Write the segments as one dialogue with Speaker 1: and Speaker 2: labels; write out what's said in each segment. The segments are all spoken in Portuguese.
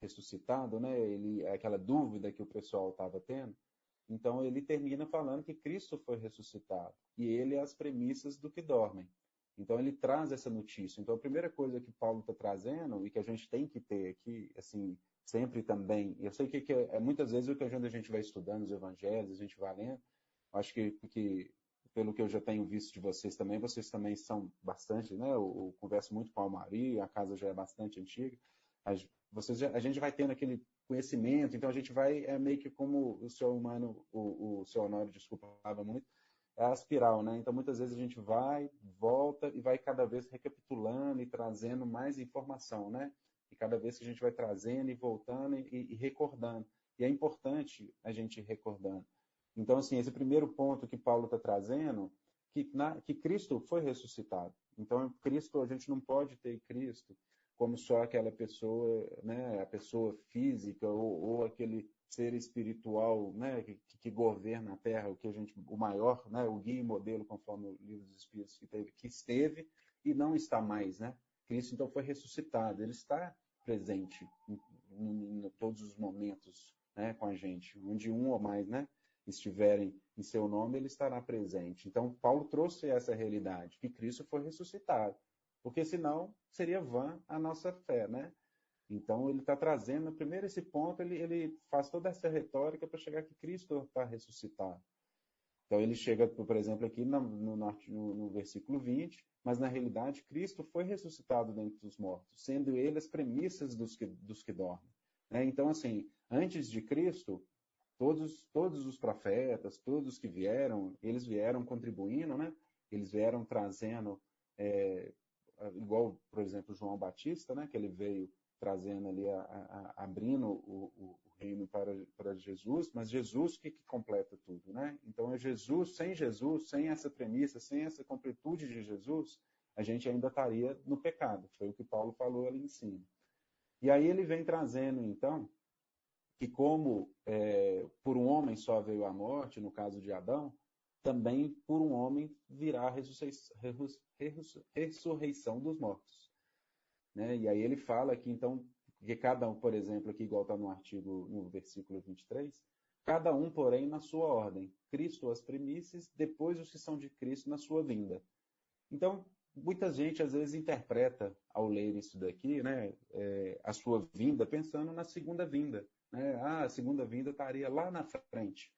Speaker 1: ressuscitado, né? Ele, aquela dúvida que o pessoal estava tendo. Então ele termina falando que Cristo foi ressuscitado e ele é as premissas do que dormem. Então ele traz essa notícia. Então a primeira coisa que Paulo está trazendo e que a gente tem que ter aqui, assim, sempre também. Eu sei que, que é, muitas vezes o que a gente vai estudando os evangelhos, a gente vai lendo. Acho que, que pelo que eu já tenho visto de vocês também, vocês também são bastante, né? Eu, eu converso muito com a Maria, a casa já é bastante antiga. Vocês a gente vai tendo aquele conhecimento, então a gente vai, é meio que como o seu humano, o, o seu Honório, desculpa, falava muito, é a espiral, né? Então muitas vezes a gente vai, volta e vai cada vez recapitulando e trazendo mais informação, né? E cada vez que a gente vai trazendo e voltando e, e recordando. E é importante a gente ir recordando. Então, assim, esse primeiro ponto que Paulo está trazendo, que, na, que Cristo foi ressuscitado. Então, Cristo, a gente não pode ter Cristo como só aquela pessoa, né, a pessoa física ou, ou aquele ser espiritual, né, que, que, governa a Terra, o que a gente, o maior, né, o guia e modelo, conforme o livro dos Espíritos que teve, que esteve e não está mais, né? Cristo então foi ressuscitado, ele está presente em, em, em todos os momentos, né, com a gente, onde um ou mais, né, estiverem em seu nome, ele estará presente. Então, Paulo trouxe essa realidade, que Cristo foi ressuscitado, porque senão seria vã a nossa fé, né? Então, ele está trazendo, primeiro esse ponto, ele, ele faz toda essa retórica para chegar que Cristo está ressuscitado. Então, ele chega, por exemplo, aqui no, no, no, no versículo 20, mas na realidade Cristo foi ressuscitado dentre os mortos, sendo ele as premissas dos que, dos que dormem. Né? Então, assim, antes de Cristo, todos, todos os profetas, todos que vieram, eles vieram contribuindo, né? Eles vieram trazendo, é, igual, por exemplo, João Batista, né? Que ele veio trazendo ali, a, a, abrindo o, o, reino para, para Jesus, mas Jesus que, que completa tudo, né? Então é Jesus, sem Jesus, sem essa premissa, sem essa completude de Jesus, a gente ainda estaria no pecado. Foi o que Paulo falou ali em cima. E aí ele vem trazendo, então, que como é, por um homem só veio a morte, no caso de Adão, também por um homem virá a ressurreição dos mortos. Né? E aí ele fala que então, que cada um, por exemplo, aqui igual está no artigo, no versículo 23, cada um, porém, na sua ordem. Cristo as primícias, depois os que são de Cristo na sua vinda. Então, muita gente às vezes interpreta ao ler isso daqui, né, é, a sua vinda, pensando na segunda vinda. Né? Ah, a segunda vinda estaria lá na frente.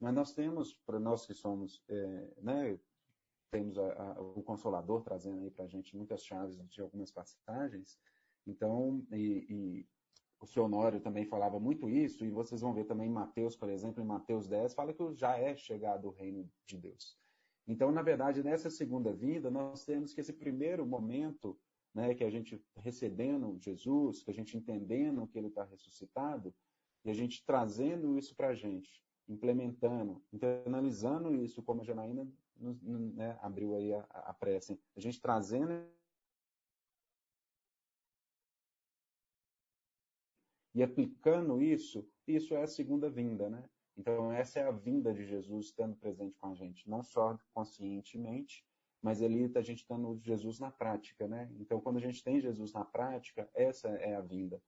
Speaker 1: Mas nós temos, para nós que somos, é, né, temos a, a, o Consolador trazendo aí para a gente muitas chaves de algumas passagens. Então, e, e o seu Honório também falava muito isso, e vocês vão ver também em Mateus, por exemplo, em Mateus 10, fala que já é chegado o reino de Deus. Então, na verdade, nessa segunda vinda, nós temos que esse primeiro momento, né, que a gente recebendo Jesus, que a gente entendendo que ele está ressuscitado, e a gente trazendo isso para a gente, implementando, internalizando isso, como a Janaína né, abriu aí a, a prece, a gente trazendo e aplicando isso, isso é a segunda vinda, né? Então, essa é a vinda de Jesus estando presente com a gente, não só conscientemente, mas ali a gente estando Jesus na prática, né? Então, quando a gente tem Jesus na prática, essa é a vinda.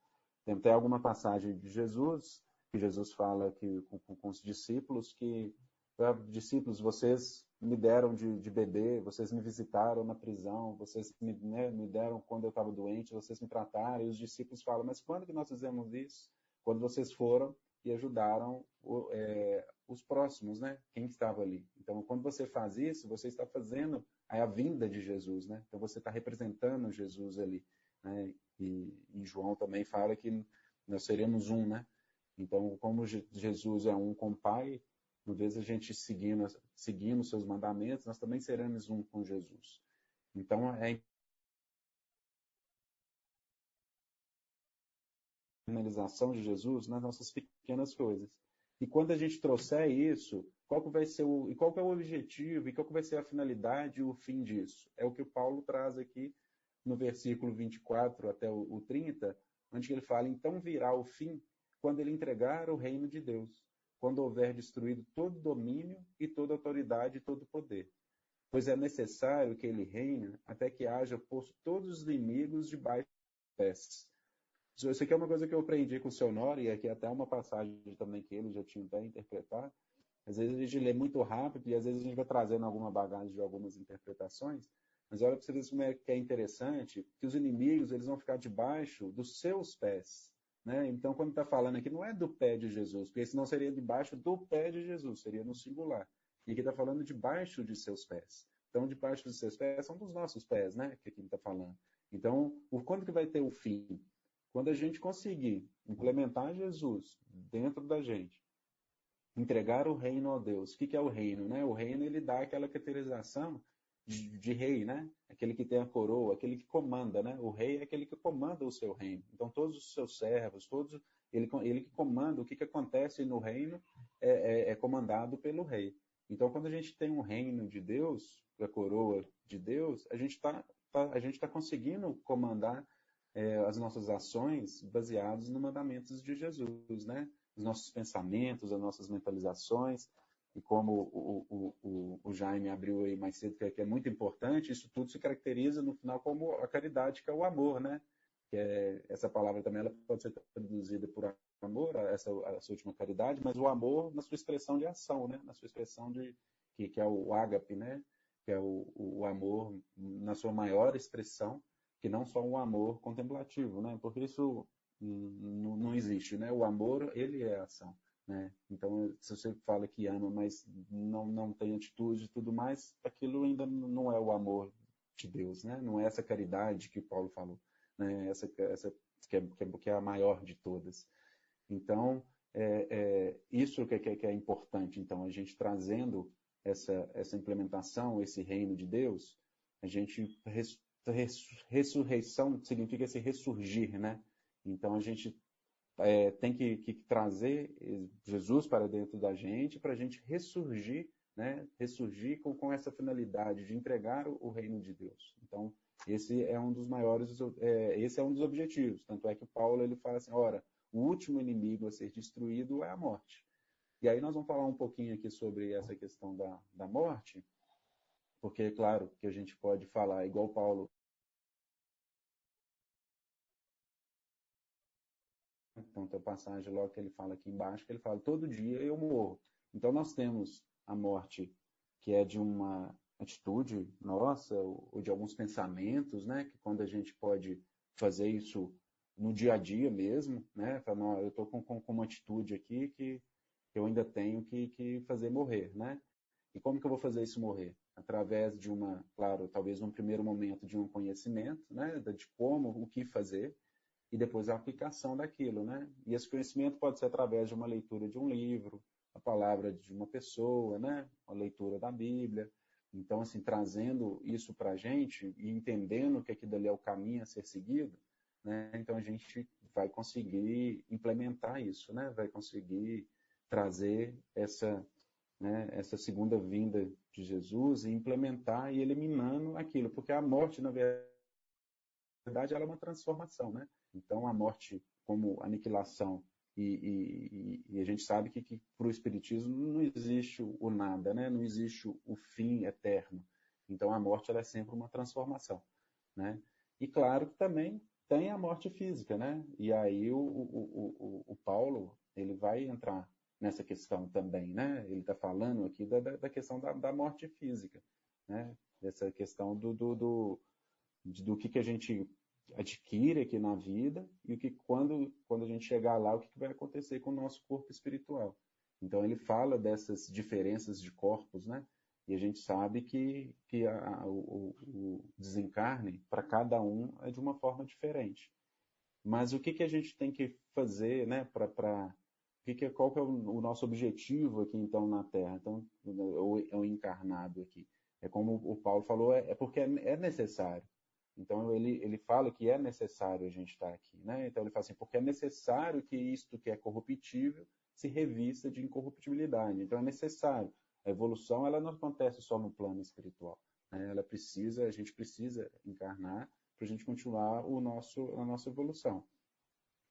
Speaker 1: Tem até alguma passagem de Jesus, que Jesus fala que, com, com os discípulos, que ah, discípulos, vocês me deram de, de beber, vocês me visitaram na prisão, vocês me, né, me deram quando eu estava doente, vocês me trataram. E os discípulos falam, mas quando que nós fizemos isso? Quando vocês foram e ajudaram o, é, os próximos, né? Quem estava ali. Então, quando você faz isso, você está fazendo a vinda de Jesus, né? Então, você está representando Jesus ali. Né? E, e João também fala que nós seremos um, né? Então, como Jesus é um com o Pai, uma vez a gente seguindo, seguindo seus mandamentos, nós também seremos um com Jesus. Então, é finalização de Jesus nas nossas pequenas coisas. E quando a gente trouxer isso, qual que vai ser o, e qual que é o objetivo, e qual que vai ser a finalidade e o fim disso? É o que o Paulo traz aqui no versículo 24 até o 30, onde ele fala, então virá o fim quando ele entregar o reino de Deus, quando houver destruído todo domínio e toda autoridade e todo poder. Pois é necessário que ele reine até que haja posto todos os inimigos debaixo dos pés. Isso aqui é uma coisa que eu aprendi com o seu Nori, e aqui é até uma passagem também que ele já tinha até interpretado. Às vezes a gente lê muito rápido e às vezes a gente vai trazendo alguma bagagem de algumas interpretações. Mas olha para vocês como é que é interessante que os inimigos eles vão ficar debaixo dos seus pés. Né? Então, quando está falando aqui, não é do pé de Jesus, porque senão seria debaixo do pé de Jesus, seria no singular. E aqui está falando debaixo de seus pés. Então, debaixo dos seus pés são dos nossos pés, né? Que aqui está falando. Então, quando que vai ter o fim? Quando a gente conseguir implementar Jesus dentro da gente, entregar o reino a Deus. O que, que é o reino? Né? O reino ele dá aquela caracterização de, rei, né? Aquele que tem a coroa, aquele que comanda, né? O rei é aquele que comanda o seu reino. Então todos os seus servos, todos ele, ele que comanda o que, que acontece no reino é, é, é comandado pelo rei. Então quando a gente tem um reino de Deus, a coroa de Deus, a gente está tá, a gente está conseguindo comandar é, as nossas ações baseadas nos mandamentos de Jesus, né? Os nossos pensamentos, as nossas mentalizações, e como o, o, o, Jaime abriu aí mais cedo, que é, que é, muito importante, isso tudo se caracteriza no final como a caridade, que é o amor, né? Que é, essa palavra também ela pode ser traduzida por amor, essa, essa última caridade, mas o amor na sua expressão de ação, né? Na sua expressão de que, que é o ágape, né? Que é o, o amor na sua maior expressão, que não só um amor contemplativo, né? Porque isso não existe, né? O amor, ele é ação. Né? Então, se você fala que ama, mas não, não tem atitude e tudo mais, aquilo ainda não é o amor de Deus, né? Não é essa caridade que Paulo falou, né? Essa, essa que é, que é a maior de todas. Então, é, é isso que é, que é importante. Então, a gente trazendo essa, essa implementação, esse reino de Deus, a gente res, res, ressurreição significa esse ressurgir, né? Então, a gente é, tem que, que, trazer Jesus para dentro da gente para a gente ressurgir, né? Ressurgir com, com essa finalidade de entregar o, o, reino de Deus. Então, esse é um dos maiores, é, esse é um dos objetivos. Tanto é que Paulo ele fala assim, ora, o último inimigo a ser destruído é a morte. E aí nós vamos falar um pouquinho aqui sobre essa questão da, da morte, porque é claro que a gente pode falar, igual Paulo Tem a passagem logo que ele fala aqui embaixo, que ele fala, todo dia eu morro. Então nós temos a morte que é de uma atitude nossa, ou de alguns pensamentos, né? Que quando a gente pode fazer isso no dia a dia mesmo, né? Eu estou com, com, com, uma atitude aqui que, eu ainda tenho que, que fazer morrer, né? E como que eu vou fazer isso morrer? Através de uma, claro, talvez um primeiro momento de um conhecimento, né? De como, o que fazer, e depois a aplicação daquilo, né? E esse conhecimento pode ser através de uma leitura de um livro, a palavra de uma pessoa, né? Uma leitura da Bíblia. Então, assim, trazendo isso para a gente e entendendo que aquilo ali é o caminho a ser seguido, né? Então, a gente vai conseguir implementar isso, né? Vai conseguir trazer essa, né, essa segunda vinda de Jesus e implementar e eliminando aquilo, porque a morte, na verdade, ela é uma transformação, né? Então, a morte como aniquilação, e, e, e a gente sabe que, que para o Espiritismo não existe o nada, né? não existe o fim eterno. Então, a morte ela é sempre uma transformação. Né? E claro que também tem a morte física, né? E aí o, o, o, o Paulo ele vai entrar nessa questão também, né? Ele está falando aqui da, da questão da, da, morte física, né? Dessa questão do, do, do, do que, que a gente adquire aqui na vida e o que quando, quando a gente chegar lá, o que, que vai acontecer com o nosso corpo espiritual. Então ele fala dessas diferenças de corpos, né? E a gente sabe que, que a, o, o, desencarne para cada um é de uma forma diferente. Mas o que, que a gente tem que fazer, né? Para que que, qual que é o, o, nosso objetivo aqui então na Terra? Então, o, o encarnado aqui. É como o Paulo falou, é, é porque é, é necessário. Então ele, ele fala que é necessário a gente estar aqui, né? Então ele fala assim, porque é necessário que isto que é corruptível se revista de incorruptibilidade. Então é necessário. A evolução ela não acontece só no plano espiritual. Né? Ela precisa, a gente precisa encarnar para a gente continuar o nosso, a nossa evolução.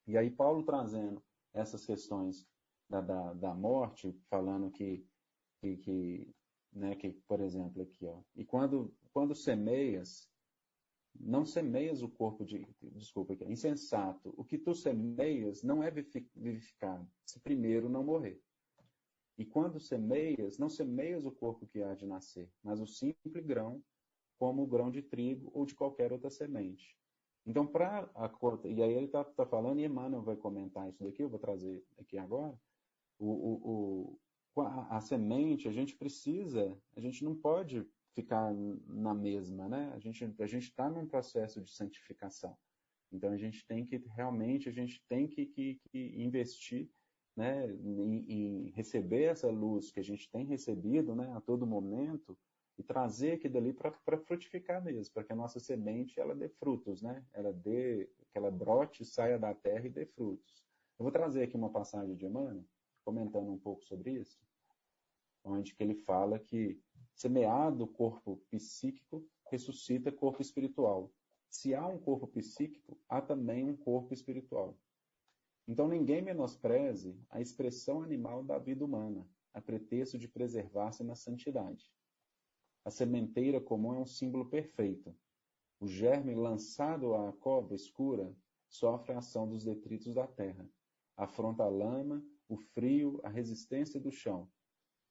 Speaker 1: E aí Paulo trazendo essas questões da, da, da morte, falando que, que, que, né, que, por exemplo, aqui, ó, e quando, quando semeias, não semeias o corpo de. Desculpa aqui, insensato. O que tu semeias não é vivificado, se primeiro não morrer. E quando semeias, não semeias o corpo que há de nascer, mas o simples grão, como o grão de trigo ou de qualquer outra semente. Então, para a e aí ele está tá falando, e Emmanuel vai comentar isso daqui, eu vou trazer aqui agora. O, o, o a, a, semente, a gente precisa, a gente não pode ficar na mesma, né? A gente a gente está num processo de santificação. Então a gente tem que realmente a gente tem que, que, que investir, né, em, em, receber essa luz que a gente tem recebido, né, a todo momento e trazer aquilo dali para frutificar mesmo, para que a nossa semente ela dê frutos, né? Ela dê, que ela brote, saia da terra e dê frutos. Eu vou trazer aqui uma passagem de Emmanuel, comentando um pouco sobre isso, onde que ele fala que semeado o corpo psíquico ressuscita corpo espiritual. Se há um corpo psíquico, há também um corpo espiritual. Então ninguém menospreze a expressão animal da vida humana, a pretexto de preservar-se na santidade. A sementeira comum é um símbolo perfeito. O germe lançado à cova escura sofre a ação dos detritos da terra, afronta a lama, o frio, a resistência do chão,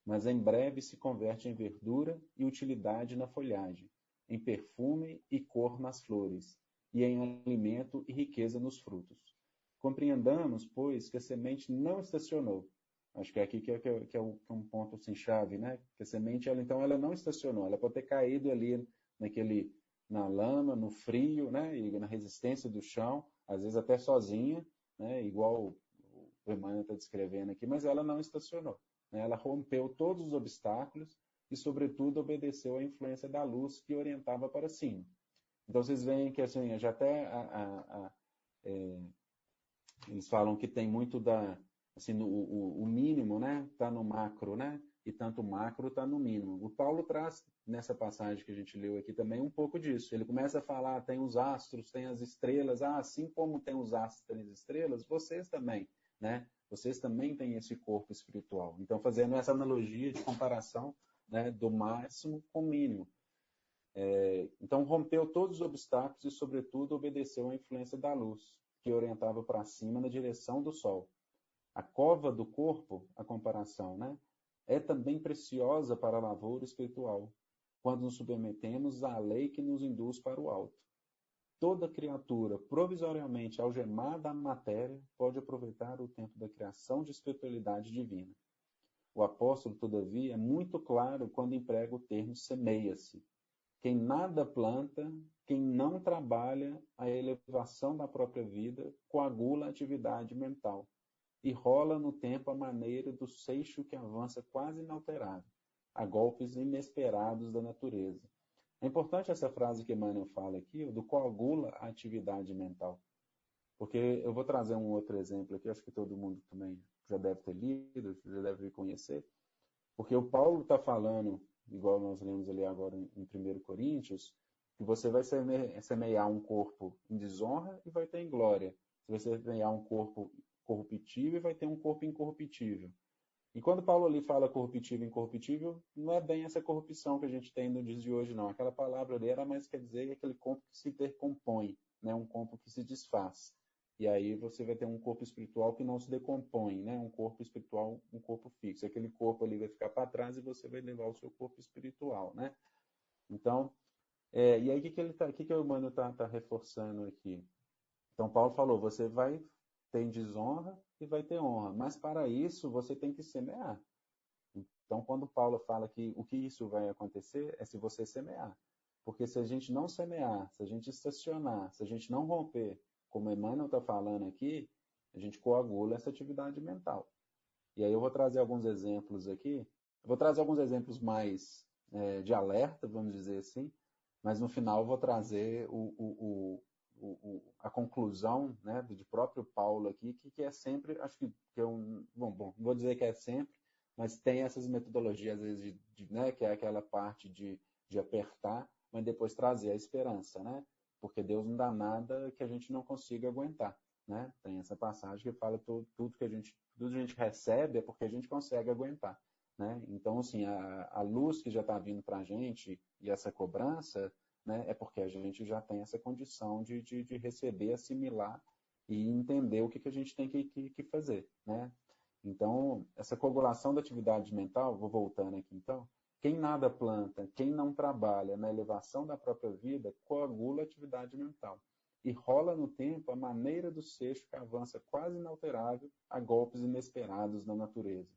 Speaker 1: mas em breve se converte em verdura e utilidade na folhagem, em perfume e cor nas flores, e em alimento e riqueza nos frutos. Compreendamos, pois, que a semente não estacionou. Acho que é aqui que é, que é, que é um ponto assim, chave, né? Que a semente, ela, então, ela não estacionou. Ela pode ter caído ali naquele, na lama, no frio, né? E na resistência do chão, às vezes até sozinha, né? Igual o Emmanuel está descrevendo aqui, mas ela não estacionou. Né? Ela rompeu todos os obstáculos e, sobretudo, obedeceu à influência da luz que orientava para cima. Então, vocês veem que, assim, já até a, a, a, é, eles falam que tem muito da, assim, no, o, o, mínimo, né, está no macro, né, e tanto o macro está no mínimo. O Paulo traz nessa passagem que a gente leu aqui também um pouco disso. Ele começa a falar, tem os astros, tem as estrelas, ah, assim como tem os astros, tem as estrelas, vocês também, né? Vocês também têm esse corpo espiritual. Então, fazendo essa analogia de comparação né, do máximo com o mínimo. É, então, rompeu todos os obstáculos e, sobretudo, obedeceu à influência da luz, que orientava para cima na direção do sol. A cova do corpo, a comparação, né, é também preciosa para a lavoura espiritual, quando nos submetemos à lei que nos induz para o alto. Toda criatura provisoriamente algemada à matéria pode aproveitar o tempo da criação de espiritualidade divina. O apóstolo, todavia, é muito claro quando emprega o termo semeia-se. Quem nada planta, quem não trabalha a elevação da própria vida, coagula a atividade mental e rola no tempo a maneira do seixo que avança quase inalterado, a golpes inesperados da natureza é importante essa frase que Emmanuel fala aqui, do coagula a atividade mental. Porque eu vou trazer um outro exemplo aqui, acho que todo mundo também já deve ter lido, já deve conhecer. Porque o Paulo está falando, igual nós lemos ali agora em 1 Coríntios, que você vai semear um corpo em desonra e vai ter em glória. Você vai semear um corpo corruptível e vai ter um corpo incorruptível. E quando Paulo ali fala corruptível e incorruptível, não é bem essa corrupção que a gente tem no dias de hoje, não. Aquela palavra ali era mais quer dizer aquele corpo que se decompõe, né? um corpo que se desfaz. E aí você vai ter um corpo espiritual que não se decompõe, né? Um corpo espiritual, um corpo fixo. Aquele corpo ali vai ficar para trás e você vai levar o seu corpo espiritual, né? Então, é, e aí o que, que ele tá, que, que o Emmanuel está tá reforçando aqui? Então Paulo falou, você vai ter desonra e vai ter honra. Mas para isso você tem que semear. Então, quando Paulo fala que o que isso vai acontecer é se você semear. Porque se a gente não semear, se a gente estacionar, se a gente não romper, como Emmanuel está falando aqui, a gente coagula essa atividade mental. E aí eu vou trazer alguns exemplos aqui. Eu vou trazer alguns exemplos mais é, de alerta, vamos dizer assim, mas no final eu vou trazer o, o, o, conclusão né, de próprio Paulo aqui, que, que é sempre, acho que, que é um, bom, bom, vou dizer que é sempre, mas tem essas metodologias, às vezes, de, de, né, que é aquela parte de, de apertar, mas depois trazer a esperança, né? Porque Deus não dá nada que a gente não consiga aguentar, né? Tem essa passagem que fala tudo, tudo que a gente, tudo que a gente recebe é porque a gente consegue aguentar, né? Então, assim, a, a luz que já está vindo para a gente e essa cobrança, né? É porque a gente já tem essa condição de, de, de receber, assimilar e entender o que, que a gente tem que, que, que fazer, né? Então, essa coagulação da atividade mental, vou voltando aqui então, quem nada planta, quem não trabalha na elevação da própria vida, coagula a atividade mental. E rola no tempo a maneira do seixo que avança quase inalterável a golpes inesperados na natureza.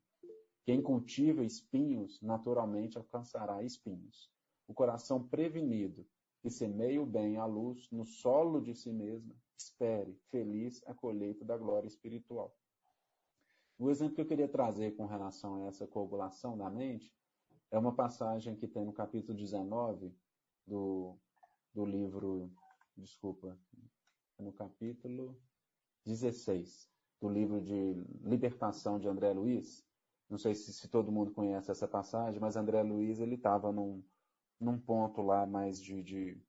Speaker 1: Quem cultiva espinhos, naturalmente alcançará espinhos. O coração prevenido, que semeia o bem à luz no solo de si mesma, espere, feliz, a colheita da glória espiritual. O exemplo que eu queria trazer com relação a essa coagulação da mente é uma passagem que tem no capítulo 19 do, do livro, desculpa, no capítulo 16 do livro de Libertação de André Luiz. Não sei se, se todo mundo conhece essa passagem, mas André Luiz ele estava num, num ponto lá mais de, de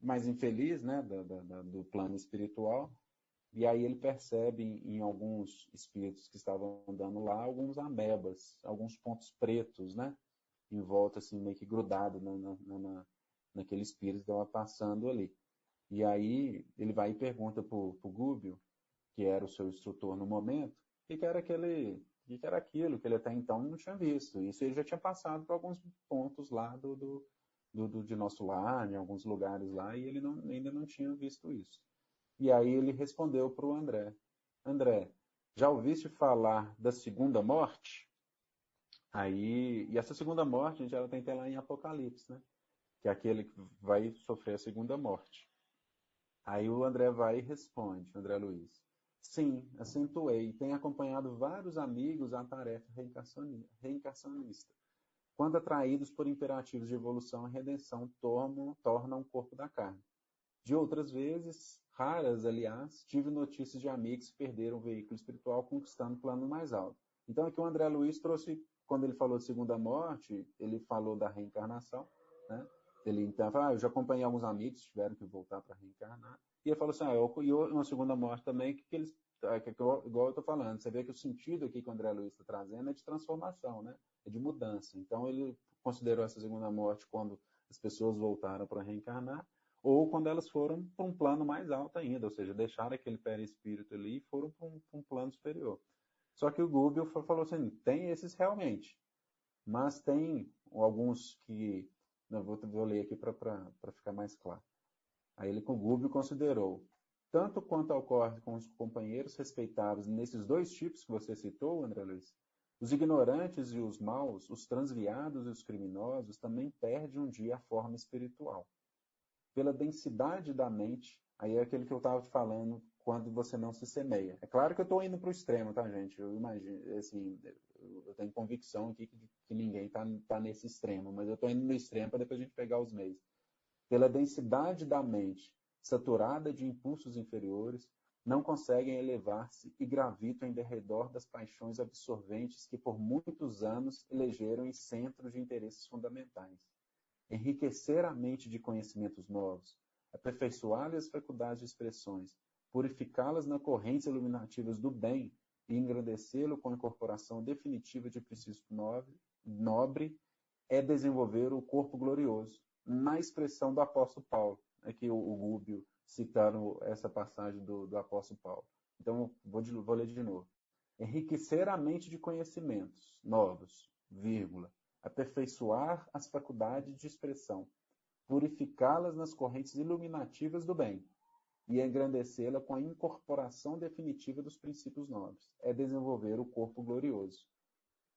Speaker 1: mais infeliz, né, da, da, do plano espiritual, e aí ele percebe em, em, alguns espíritos que estavam andando lá alguns amebas, alguns pontos pretos, né? Em volta, assim, meio que grudado na, na, na, naquele espírito que estava passando ali. E aí ele vai e pergunta para o Gúbio, que era o seu instrutor no momento, o que, que era aquele, o que, era aquilo que ele até então não tinha visto. Isso ele já tinha passado por alguns pontos lá do, do, do, do de nosso lar, em alguns lugares lá, e ele não, ainda não tinha visto isso. E aí ele respondeu para o André: André, já ouviste falar da segunda morte? Aí, e essa segunda morte, a gente já tem até lá em Apocalipse, né? Que é aquele que vai sofrer a segunda morte. Aí o André vai e responde, André Luiz. Sim, acentuei. Tenho acompanhado vários amigos à tarefa reencarnacionista. Quando atraídos por imperativos de evolução e redenção, tornam, tornam o corpo da carne. De outras vezes, raras, aliás, tive notícias de amigos que perderam o veículo espiritual conquistando plano mais alto. Então aqui o André Luiz trouxe, quando ele falou de segunda morte, ele falou da reencarnação, né? Ele então ah, eu já acompanhei alguns amigos que tiveram que voltar para reencarnar. E ele falou assim, ah, eu, e uma segunda morte também, que, que eles, é, igual eu estou falando, você vê que o sentido aqui que o André Luiz está trazendo é de transformação, né? É de mudança. Então ele considerou essa segunda morte quando as pessoas voltaram para reencarnar, ou quando elas foram para um plano mais alto ainda, ou seja, deixaram aquele perispírito ali e foram para um, um, plano superior. Só que o Google falou assim, tem esses realmente, mas tem alguns que, não vou, vou ler aqui para ficar mais claro. Aí ele o Google considerou, tanto quanto ocorre com os companheiros respeitáveis nesses dois tipos que você citou, André Luiz, os ignorantes e os maus, os transviados e os criminosos também perdem um dia a forma espiritual pela densidade da mente, aí é aquele que eu estava te falando, quando você não se semeia. É claro que eu estou indo para o extremo, tá, gente? Eu imagino, assim, eu tenho convicção aqui que, que ninguém está tá nesse extremo, mas eu estou indo no extremo para depois a gente pegar os meios. Pela densidade da mente, saturada de impulsos inferiores, não conseguem elevar-se e gravitam em derredor das paixões absorventes que por muitos anos elegeram em centros de interesses fundamentais. Enriquecer a mente de conhecimentos novos, aperfeiçoar-lhe as faculdades de expressões, purificá-las na correntes iluminativas do bem e engrandecê-lo com a incorporação definitiva de princípio nobre, é desenvolver o corpo glorioso, na expressão do apóstolo Paulo, aqui o, o Gúbio citando essa passagem do, do apóstolo Paulo. Então, vou, de, vou ler de novo. Enriquecer a mente de conhecimentos novos, vírgula, aperfeiçoar as faculdades de expressão, purificá-las nas correntes iluminativas do bem e engrandecê-la com a incorporação definitiva dos princípios nobres. É desenvolver o corpo glorioso.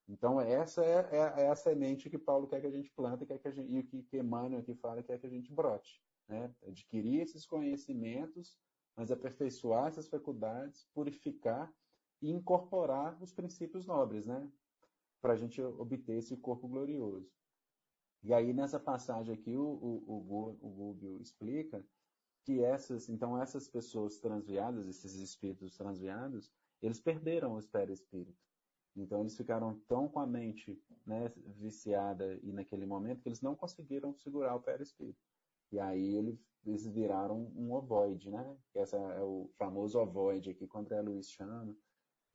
Speaker 1: Então, essa é, é, é a semente que Paulo quer que a gente plante quer que a gente, e o que, que Emmanuel aqui fala quer que a gente brote. Né? Adquirir esses conhecimentos, mas aperfeiçoar essas faculdades, purificar e incorporar os princípios nobres, né? para a gente obter esse corpo glorioso. E aí, nessa passagem aqui, o, o, o, Gúbio explica que essas, então, essas pessoas transviadas, esses espíritos transviados, eles perderam o espírito. Então, eles ficaram tão com a mente né, viciada e naquele momento que eles não conseguiram segurar o espírito. E aí, eles, eles viraram um ovoide, né? Essa é o famoso ovoide aqui, que o André Luiz chama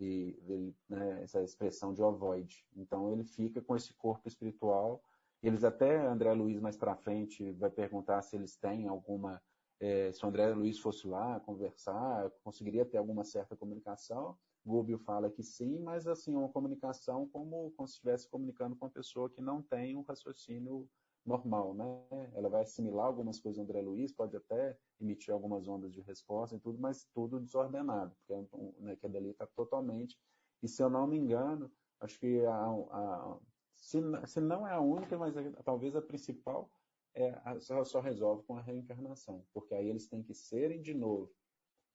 Speaker 1: e ele, né, essa expressão de ovoide. Então ele fica com esse corpo espiritual Eles até, André Luiz, mais para frente, vai perguntar se eles têm alguma. É, se o André Luiz fosse lá conversar, conseguiria ter alguma certa comunicação. Gubio fala que sim, mas assim, uma comunicação como, como se estivesse comunicando com uma pessoa que não tem um raciocínio normal, né? Ela vai assimilar algumas coisas do André Luiz, pode até emitir algumas ondas de resposta e tudo, mas tudo desordenado, porque né, que a dali está totalmente. E se eu não me engano, acho que a, a, se, se, não é a única, mas é, talvez a principal, é, a, só, só resolve com a reencarnação, porque aí eles têm que serem de novo,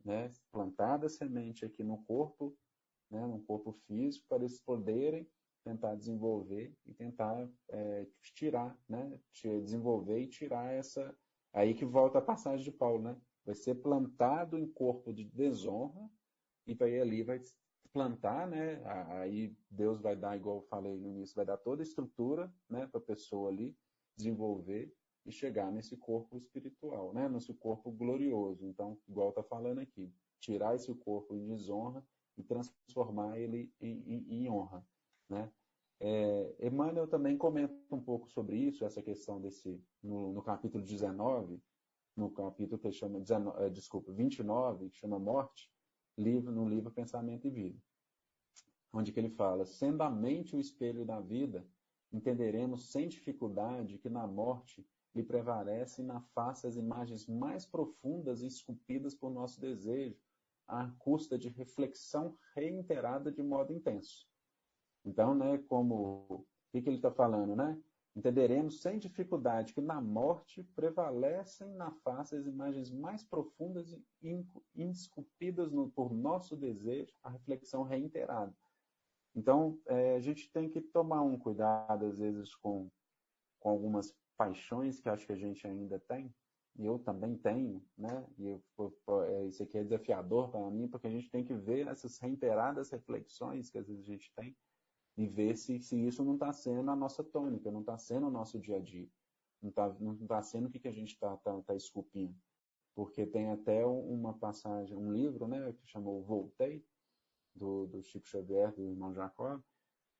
Speaker 1: né? Plantada a semente aqui no corpo, né? No corpo físico, para eles poderem tentar desenvolver e tentar é, tirar, né? Desenvolver e tirar essa. Aí que volta a passagem de Paulo, né? Vai ser plantado em corpo de desonra e vai ali vai plantar, né? Aí Deus vai dar, igual eu falei no início, vai dar toda a estrutura, né, para a pessoa ali desenvolver e chegar nesse corpo espiritual, né? Nesse corpo glorioso. Então, igual está falando aqui, tirar esse corpo em desonra e transformar ele em, em, em honra, né? É, Emmanuel também comenta um pouco sobre isso, essa questão desse, no, no capítulo 19, no capítulo que chama, 19, é, desculpa, 29, que chama Morte, livro, no livro Pensamento e Vida, onde que ele fala, sendo a mente o espelho da vida, entenderemos sem dificuldade que na morte lhe prevalecem na face as imagens mais profundas e esculpidas por nosso desejo, à custa de reflexão reiterada de modo intenso. Então, né, como o que, que ele está falando, né? Entenderemos sem dificuldade que na morte prevalecem na face as imagens mais profundas e esculpidas no, por nosso desejo, a reflexão reiterada. Então, é, a gente tem que tomar um cuidado, às vezes, com, com algumas paixões que acho que a gente ainda tem, e eu também tenho, né? E eu, é, isso aqui é desafiador para mim, porque a gente tem que ver essas reiteradas reflexões que às vezes a gente tem e ver se, se isso não está sendo a nossa tônica, não está sendo o nosso dia a dia, não está não tá sendo o que, que a gente está tá, tá esculpindo. Porque tem até uma passagem, um livro, né, que chamou Voltei, do, do Chico Xavier, do irmão Jacob,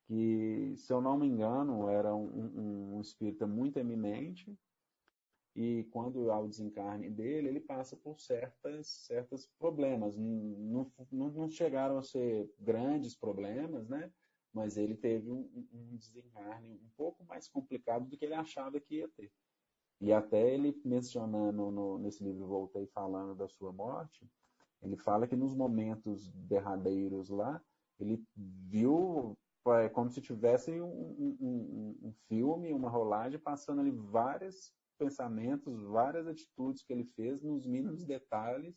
Speaker 1: que, se eu não me engano, era um, um, um espírita muito eminente, e quando há o desencarne dele, ele passa por certas, certos problemas. Não, não, não chegaram a ser grandes problemas, né? Mas ele teve um, um desencarne um pouco mais complicado do que ele achava que ia ter. E até ele mencionando no, nesse livro Voltei falando da sua morte, ele fala que nos momentos derradeiros lá, ele viu é, como se tivesse um, um, um, filme, uma rolagem, passando ali vários pensamentos, várias atitudes que ele fez nos mínimos detalhes,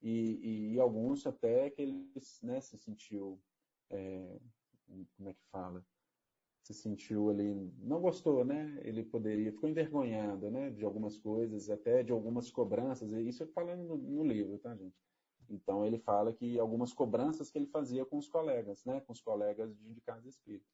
Speaker 1: e, e, e alguns até que ele né, se sentiu é, como é que fala? Se sentiu ali, não gostou, né? Ele poderia, ficou envergonhado, né? De algumas coisas, até de algumas cobranças, isso falando no, no livro, tá, gente? Então ele fala que algumas cobranças que ele fazia com os colegas, né? Com os colegas de, de casa espírita.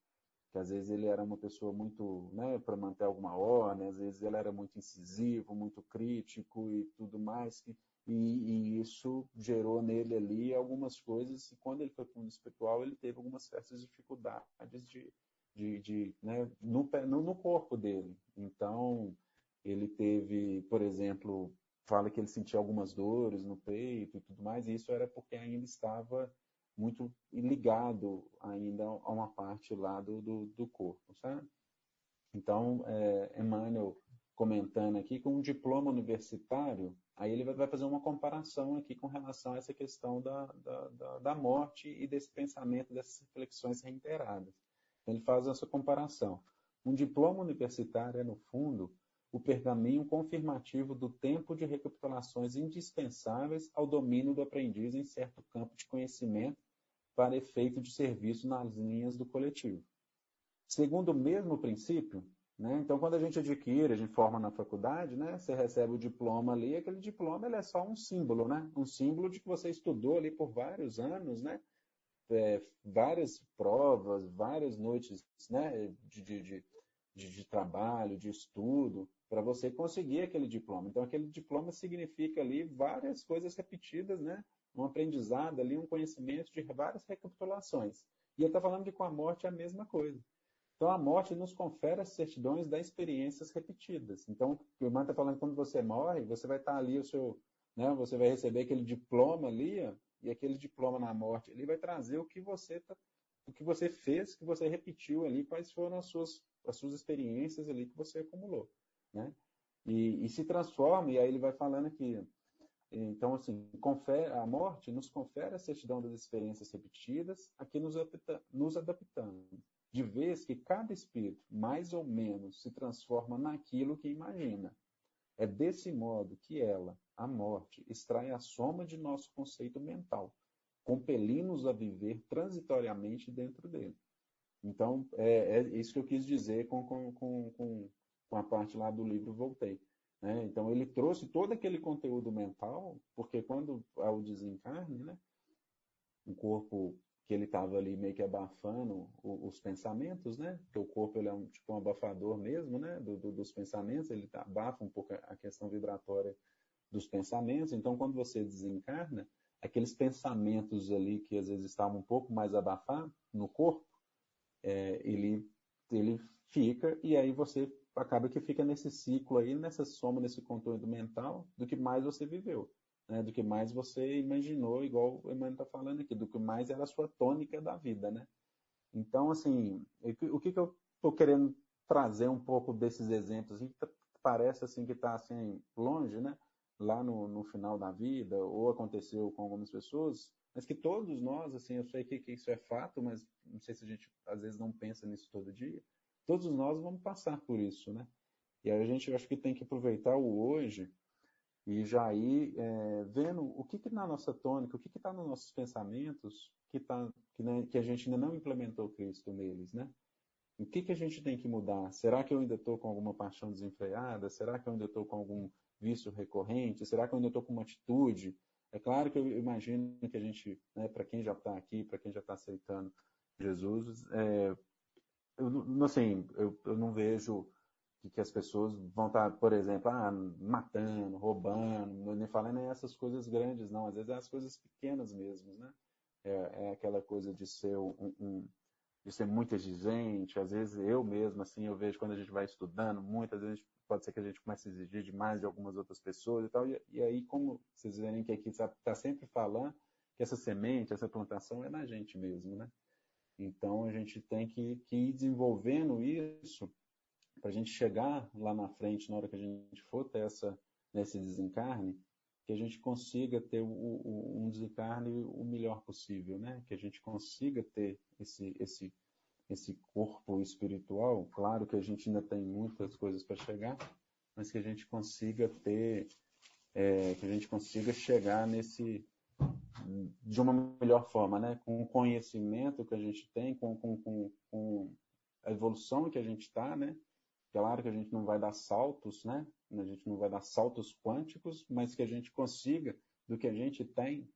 Speaker 1: Que às vezes ele era uma pessoa muito, né? Para manter alguma ordem, às vezes ele era muito incisivo, muito crítico e tudo mais. Que, e, e, isso gerou nele ali algumas coisas, e quando ele foi para o mundo espiritual, ele teve algumas certas dificuldades de, de, de né, no, no, no corpo dele. Então, ele teve, por exemplo, fala que ele sentia algumas dores no peito e tudo mais, e isso era porque ainda estava muito ligado ainda a uma parte lá do, do, do corpo, sabe? Então, é, Emmanuel comentando aqui, com um diploma universitário, aí ele vai fazer uma comparação aqui com relação a essa questão da, da, da, da morte e desse pensamento, dessas reflexões reiteradas. Então, ele faz essa comparação. Um diploma universitário é, no fundo, o pergaminho confirmativo do tempo de recapitulações indispensáveis ao domínio do aprendiz em certo campo de conhecimento para efeito de serviço nas linhas do coletivo. Segundo o mesmo princípio, né? Então, quando a gente adquire, a gente forma na faculdade, né? você recebe o diploma ali, aquele diploma ele é só um símbolo, né? um símbolo de que você estudou ali por vários anos, né? É, várias provas, várias noites né? de, de, de, de trabalho, de estudo, para você conseguir aquele diploma. Então, aquele diploma significa ali várias coisas repetidas, né? um aprendizado ali, um conhecimento de várias recapitulações. E ele está falando que com a morte é a mesma coisa. Então, a morte nos confere as certidões das experiências repetidas. Então, o irmão está falando que quando você morre, você vai estar ali, o seu, né, você vai receber aquele diploma ali, e aquele diploma na morte, ele vai trazer o que você tá, o que você fez, que você repetiu ali, quais foram as suas, as suas experiências ali que você acumulou, né? E, e se transforma, e aí ele vai falando aqui, então, assim, confere, a morte nos confere a certidão das experiências repetidas, aqui nos, nos adaptando de vez que cada espírito, mais ou menos, se transforma naquilo que imagina. É desse modo que ela, a morte, extrai a soma de nosso conceito mental, compelindo-nos a viver transitoriamente dentro dele. Então, é, é, isso que eu quis dizer com, com, com, com a parte lá do livro Voltei. Né? Então, ele trouxe todo aquele conteúdo mental, porque quando há o desencarne, né, o corpo que ele estava ali meio que abafando os pensamentos, né? Porque o corpo ele é um tipo um abafador mesmo, né? Do, do, dos pensamentos, ele tá, abafa um pouco a questão vibratória dos pensamentos. Então, quando você desencarna, aqueles pensamentos ali que às vezes estavam um pouco mais abafados no corpo, é, ele ele fica e aí você acaba que fica nesse ciclo aí, nessa soma, nesse conteúdo mental do que mais você viveu né, do que mais você imaginou, igual o Emmanuel está falando aqui, do que mais era a sua tônica da vida, né? Então, assim, o que, que eu estou querendo trazer um pouco desses exemplos, e parece assim que está assim, longe, né? Lá no, no final da vida, ou aconteceu com algumas pessoas, mas que todos nós, assim, eu sei que, que isso é fato, mas não sei se a gente às vezes não pensa nisso todo dia, todos nós vamos passar por isso, né? E a gente, acho que tem que aproveitar o hoje e já ir é, vendo o que, que na nossa tônica, o que está nos nossos pensamentos que, tá, que, né, que, a gente ainda não implementou Cristo neles, né? O que, que a gente tem que mudar? Será que eu ainda estou com alguma paixão desenfreada? Será que eu ainda estou com algum vício recorrente? Será que eu ainda estou com uma atitude? É claro que eu imagino que a gente, né, para quem já está aqui, para quem já está aceitando Jesus, é, eu, assim, eu, eu não vejo que, que as pessoas vão estar, tá, por exemplo, ah, matando, roubando, nem falando essas coisas grandes, não. Às vezes é as coisas pequenas mesmo, né? É, é aquela coisa de ser um, um, de ser muito exigente. Às vezes eu mesmo, assim, eu vejo quando a gente vai estudando, muitas vezes pode ser que a gente comece a exigir demais de algumas outras pessoas e tal. E, e aí, como vocês verem que aqui está tá sempre falando que essa semente, essa plantação é na gente mesmo, né? Então a gente tem que, que ir desenvolvendo isso para a gente chegar lá na frente, na hora que a gente for ter essa, nesse desencarne, que a gente consiga ter o, o, um desencarne o melhor possível, né? Que a gente consiga ter esse, esse, esse corpo espiritual. Claro que a gente ainda tem muitas coisas para chegar, mas que a gente consiga ter, é, que a gente consiga chegar nesse de uma melhor forma, né? Com o conhecimento que a gente tem, com, com, com, com a evolução que a gente está, né? Claro que a gente não vai dar saltos, né? A gente não vai dar saltos quânticos, mas que a gente consiga, do que a gente tem,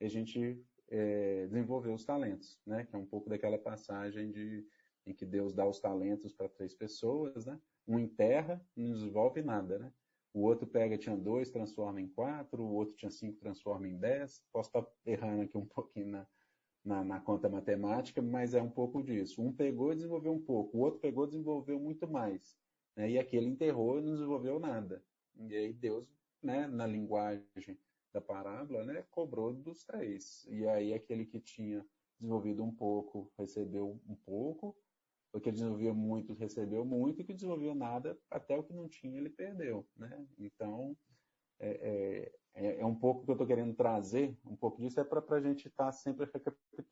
Speaker 1: a gente é, desenvolver os talentos, né? Que é um pouco daquela passagem de, em que Deus dá os talentos para três pessoas, né? Um enterra, não desenvolve nada, né? O outro pega, tinha dois, transforma em quatro, o outro tinha cinco, transforma em dez. Posso estar errando aqui um pouquinho na, na, na, conta matemática, mas é um pouco disso. Um pegou e desenvolveu um pouco, o outro pegou e desenvolveu muito mais. Né? E aquele enterrou e não desenvolveu nada. E aí Deus, né, na linguagem da parábola, né, cobrou dos três. E aí aquele que tinha desenvolvido um pouco recebeu um pouco, o que desenvolveu muito recebeu muito, e o que desenvolveu nada, até o que não tinha ele perdeu. Né? Então, é, é, é, é um pouco que eu estou querendo trazer, um pouco disso é para a gente estar tá sempre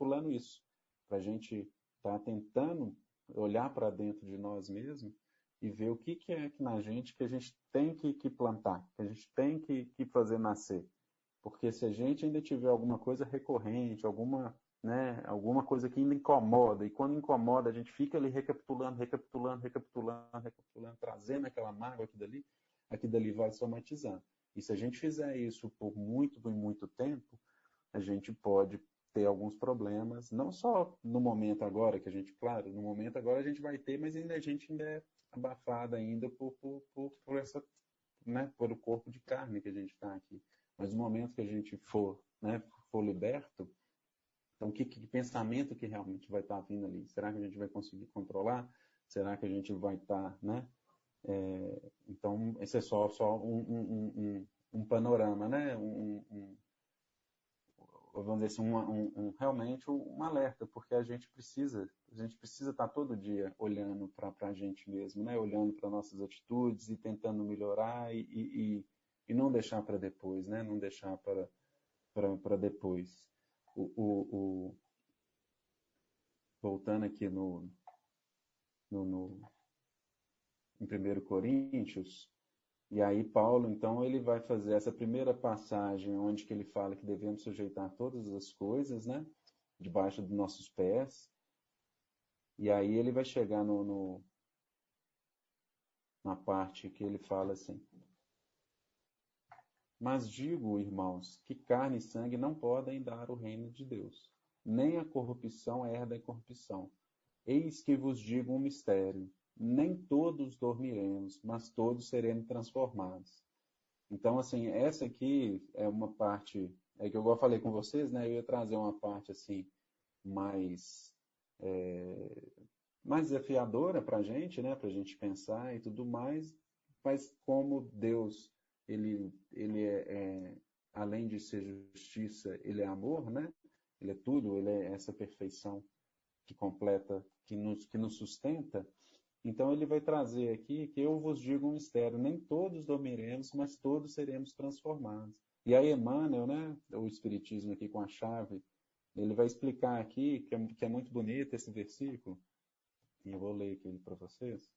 Speaker 1: recapitulando isso, para a gente estar tá tentando olhar para dentro de nós mesmos e ver o que, que é que na gente que a gente tem que, que plantar, que a gente tem que, que fazer nascer. Porque se a gente ainda tiver alguma coisa recorrente, alguma, né, alguma coisa que ainda incomoda, e quando incomoda, a gente fica ali recapitulando, recapitulando, recapitulando, recapitulando, trazendo aquela mágoa aqui dali, aqui dali vai somatizando. E se a gente fizer isso por muito, por muito tempo, a gente pode ter alguns problemas, não só no momento agora, que a gente, claro, no momento agora a gente vai ter, mas ainda a gente ainda é abafada ainda por, por, por, por essa, né, por o corpo de carne que a gente está aqui. Mas no momento que a gente for, né, for liberto, então que, que pensamento que realmente vai estar tá vindo ali? Será que a gente vai conseguir controlar? será que a gente vai estar, tá, né? É, então, esse é só, só um, um, um, um panorama, né? Um, vamos dizer assim, um, realmente um alerta, porque a gente precisa, a gente precisa estar tá todo dia olhando para a gente mesmo, né? Olhando para nossas atitudes e tentando melhorar e, e, e não deixar para depois, né? Não deixar para depois. O, o, o, voltando aqui no, no, no, em 1 Coríntios, e aí Paulo, então, ele vai fazer essa primeira passagem onde que ele fala que devemos sujeitar todas as coisas, né? Debaixo dos nossos pés. E aí ele vai chegar no, no na parte que ele fala assim: Mas digo, irmãos, que carne e sangue não podem dar o reino de Deus, nem a corrupção herda a corrupção. Eis que vos digo um mistério: nem todos dormiremos, mas todos seremos transformados. Então, assim, essa aqui é uma parte, é que eu falei com vocês, né? Eu ia trazer uma parte assim mais é, mais desafiadora para a gente, né? Para a gente pensar e tudo mais. Mas como Deus, ele, ele é, é, além de ser justiça, ele é amor, né? Ele é tudo, ele é essa perfeição que completa, que nos, que nos sustenta. Então ele vai trazer aqui que eu vos digo um mistério, nem todos dormiremos, mas todos seremos transformados. E aí Emmanuel, né, o Espiritismo aqui com a chave, ele vai explicar aqui, que é, que é muito bonito esse versículo, e eu vou ler aqui para vocês.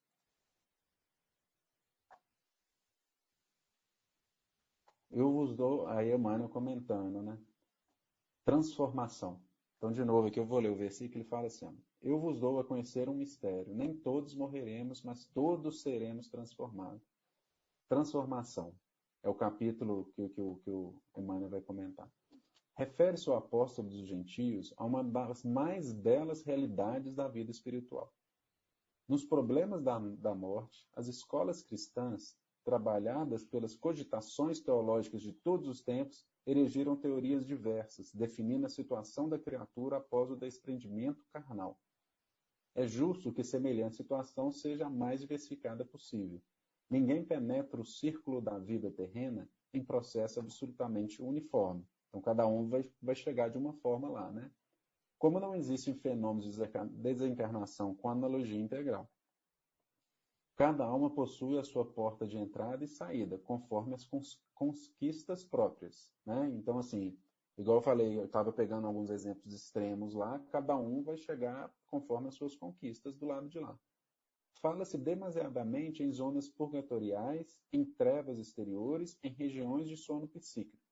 Speaker 1: Eu vos dou, aí Emmanuel comentando, né? Transformação. Então, de novo, aqui eu vou ler o versículo, ele fala assim: Eu vos dou a conhecer um mistério. Nem todos morreremos, mas todos seremos transformados. Transformação. É o capítulo que, que, que o Emmanuel vai comentar. Refere-se o apóstolo dos gentios a uma das mais belas realidades da vida espiritual. Nos problemas da, da morte, as escolas cristãs, trabalhadas pelas cogitações teológicas de todos os tempos, erigiram teorias diversas, definindo a situação da criatura após o desprendimento carnal. É justo que semelhante situação seja a mais diversificada possível. Ninguém penetra o círculo da vida terrena em processo absolutamente uniforme. Então, cada um vai, vai chegar de uma forma lá, né? Como não existem fenômenos de desencarnação com analogia integral. Cada alma possui a sua porta de entrada e saída, conforme as conquistas próprias. Né? Então, assim, igual eu falei, eu estava pegando alguns exemplos extremos lá, cada um vai chegar conforme as suas conquistas do lado de lá. Fala-se demasiadamente em zonas purgatoriais, em trevas exteriores, em regiões de sono psíquico.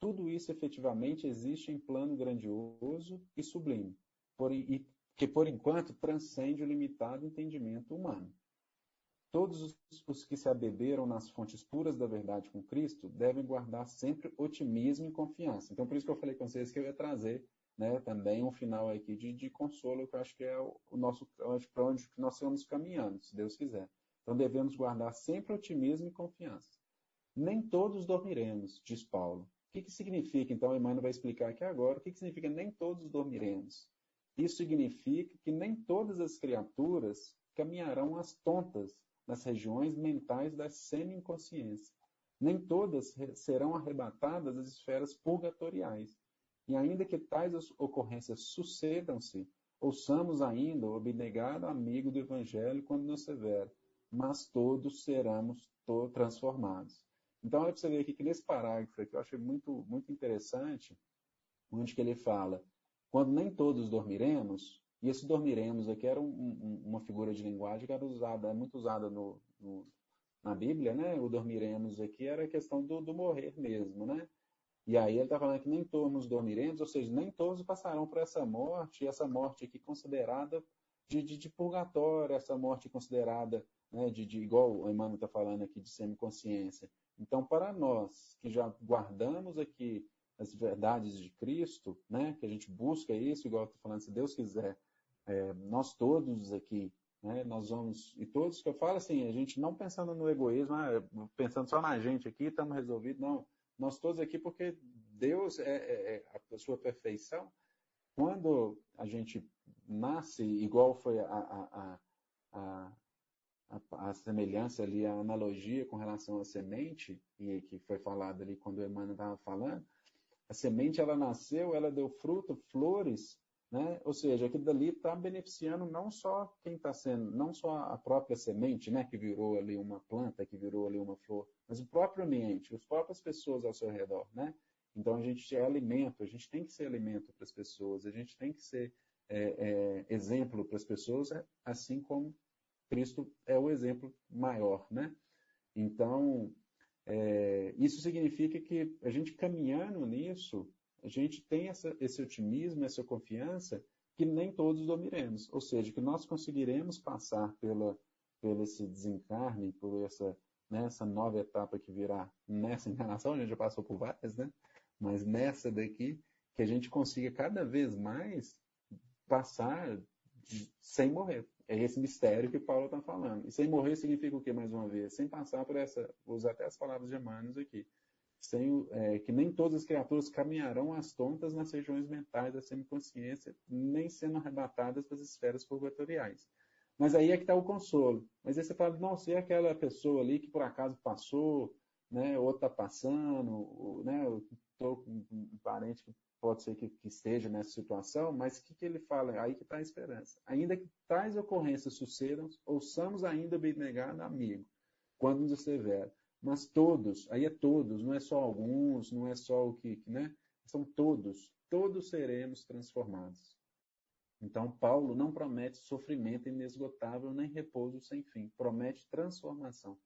Speaker 1: Tudo isso efetivamente existe em plano grandioso e sublime, por, e, que por enquanto transcende o limitado entendimento humano. Todos os que se abeberam nas fontes puras da verdade com Cristo devem guardar sempre otimismo e confiança. Então, por isso que eu falei com vocês que eu ia trazer né, também um final aqui de, de consolo, que eu acho que é o, nosso, para onde nós estamos caminhando, se Deus quiser. Então, devemos guardar sempre otimismo e confiança. Nem todos dormiremos, diz Paulo. O que, que significa? Então, Emmanuel vai explicar aqui agora. O que, que significa nem todos dormiremos? Isso significa que nem todas as criaturas caminharão às tontas nas regiões mentais da semi-inconsciência. Nem todas serão arrebatadas das esferas purgatoriais. E ainda que tais ocorrências sucedam-se, ouçamos ainda o abnegado amigo do Evangelho quando nos severa, mas todos seremos transformados. Então, é para você ver aqui que nesse parágrafo aqui, eu achei muito, muito interessante, onde que ele fala, quando nem todos dormiremos, e esse dormiremos aqui era um, um, uma figura de linguagem que era usada, muito usada no, no, na Bíblia, né? O dormiremos aqui era a questão do, do morrer mesmo, né? E aí ele está falando que nem todos dormiremos, ou seja, nem todos passarão por essa morte, essa morte aqui considerada de, de, de purgatório, essa morte considerada né, de, de, igual o Emmanuel está falando aqui, de semiconsciência. Então, para nós que já guardamos aqui as verdades de Cristo, né, que a gente busca isso, igual eu estou falando, se Deus quiser, é, nós todos aqui, né, nós vamos, e todos que eu falo assim, a gente não pensando no egoísmo, ah, pensando só na gente aqui, estamos resolvidos, não. Nós todos aqui, porque Deus é, é, é, a sua perfeição. Quando a gente nasce, igual foi a, a, a, a, a, semelhança ali, a analogia com relação à semente, e que foi falado ali quando o Emmanuel estava falando, a semente ela nasceu, ela deu fruto, flores, né? Ou seja, aquilo dali está beneficiando não só quem está sendo, não só a própria semente, né, que virou ali uma planta, que virou ali uma flor, mas o próprio ambiente, as próprias pessoas ao seu redor, né? Então a gente é alimento, a gente tem que ser alimento para as pessoas, a gente tem que ser é, é, exemplo para as pessoas, assim como Cristo é o exemplo maior, né? Então é, isso significa que a gente caminhando nisso, a gente tem essa, esse otimismo, essa confiança que nem todos dominaremos, ou seja, que nós conseguiremos passar pela, pelo esse desencarne, por essa, né, essa nova etapa que virá nessa encarnação, a gente já passou por várias, né? Mas nessa daqui, que a gente consiga cada vez mais passar sem morrer. É esse mistério que Paulo está falando. E sem morrer significa o que, mais uma vez? Sem passar por essa, vou usar até as palavras de Emmanuel aqui, sem, é, que nem todas as criaturas caminharão às tontas nas regiões mentais da semiconsciência, nem sendo arrebatadas das esferas purgatoriais. Mas aí é que está o consolo. Mas aí você fala, não, se é aquela pessoa ali que por acaso passou, né, ou está passando, ou, né, estou com um parente que pode ser que, que esteja nessa situação, mas o que, que ele fala? Aí que está a esperança. Ainda que tais ocorrências sucedam, ouçamos ainda bem negado amigo, quando nos severo mas todos, aí é todos, não é só alguns, não é só o que, né? São todos, todos seremos transformados. Então, Paulo não promete sofrimento inesgotável nem repouso sem fim, promete transformação.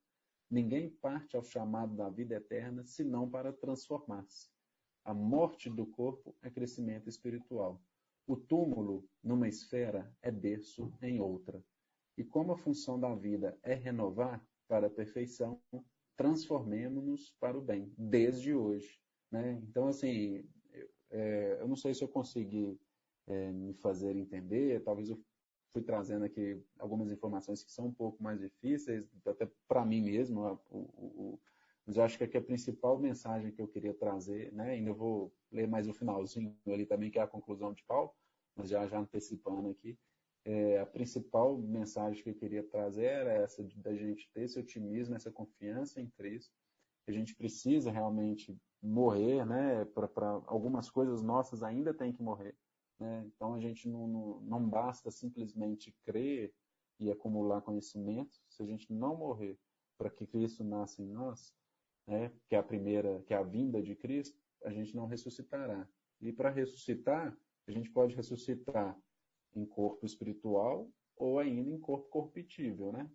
Speaker 1: Ninguém parte ao chamado da vida eterna senão para transformar-se. A morte do corpo é crescimento espiritual. O túmulo, numa esfera, é berço em outra. E como a função da vida é renovar para a perfeição, transformemos-nos para o bem, desde hoje. Né? Então, assim, eu, é, eu não sei se eu consegui é, me fazer entender, talvez eu fui trazendo aqui algumas informações que são um pouco mais difíceis, até para mim mesmo, o, o, mas eu acho que aqui a principal mensagem que eu queria trazer, né, ainda vou ler mais o finalzinho ali também, que é a conclusão de Paulo, mas já, já antecipando aqui, é, a principal mensagem que eu queria trazer era essa, de, da gente ter esse otimismo, essa confiança em Cristo. A gente precisa realmente morrer, né? Para algumas coisas nossas ainda tem que morrer. Né? Então a gente não, não, não basta simplesmente crer e acumular conhecimento. Se a gente não morrer para que Cristo nasça em nós, né? que é a primeira, que é a vinda de Cristo, a gente não ressuscitará. E para ressuscitar, a gente pode ressuscitar em corpo espiritual ou ainda em corpo corruptível, né?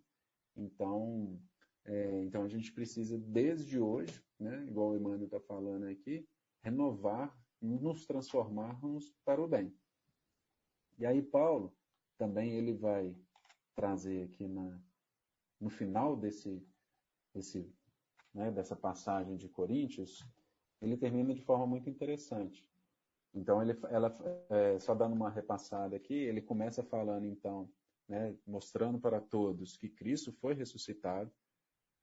Speaker 1: Então, é, então a gente precisa desde hoje, né, igual o Emmanuel está falando aqui, renovar, nos transformarmos para o bem. E aí Paulo também ele vai trazer aqui na, no final desse, desse né, dessa passagem de Coríntios, ele termina de forma muito interessante. Então, ele, ela, é, só dando uma repassada aqui, ele começa falando, então, né, mostrando para todos que Cristo foi ressuscitado.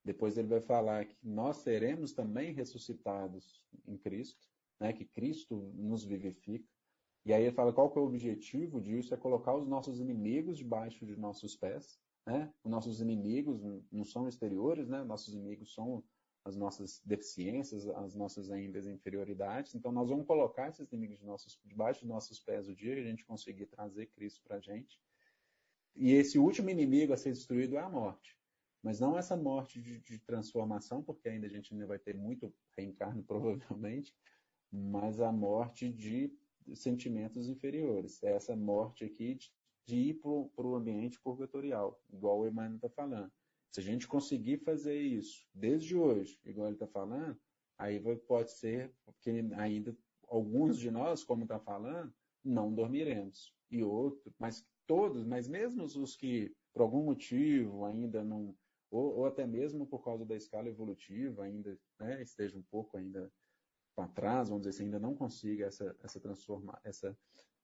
Speaker 1: Depois ele vai falar que nós seremos também ressuscitados em Cristo, né, que Cristo nos vivifica. E aí ele fala qual que é o objetivo disso, é colocar os nossos inimigos debaixo de nossos pés. Né? Os nossos inimigos não são exteriores, né? nossos inimigos são as nossas deficiências, as nossas ainda inferioridades. Então, nós vamos colocar esses inimigos de nossos, debaixo dos nossos pés o dia que a gente conseguir trazer Cristo para a gente. E esse último inimigo a ser destruído é a morte. Mas não essa morte de, de transformação, porque ainda a gente ainda vai ter muito reencarno, provavelmente, mas a morte de sentimentos inferiores. É essa morte aqui de, de ir para o ambiente purgatorial, igual o Emmanuel está falando. Se a gente conseguir fazer isso desde hoje, igual ele está falando, aí pode ser que ainda alguns de nós, como está falando, não dormiremos. E outros, mas todos, mas mesmo os que por algum motivo ainda não, ou, ou até mesmo por causa da escala evolutiva, ainda né, esteja um pouco ainda para trás, vamos dizer assim, ainda não consiga essa, essa transformar, essa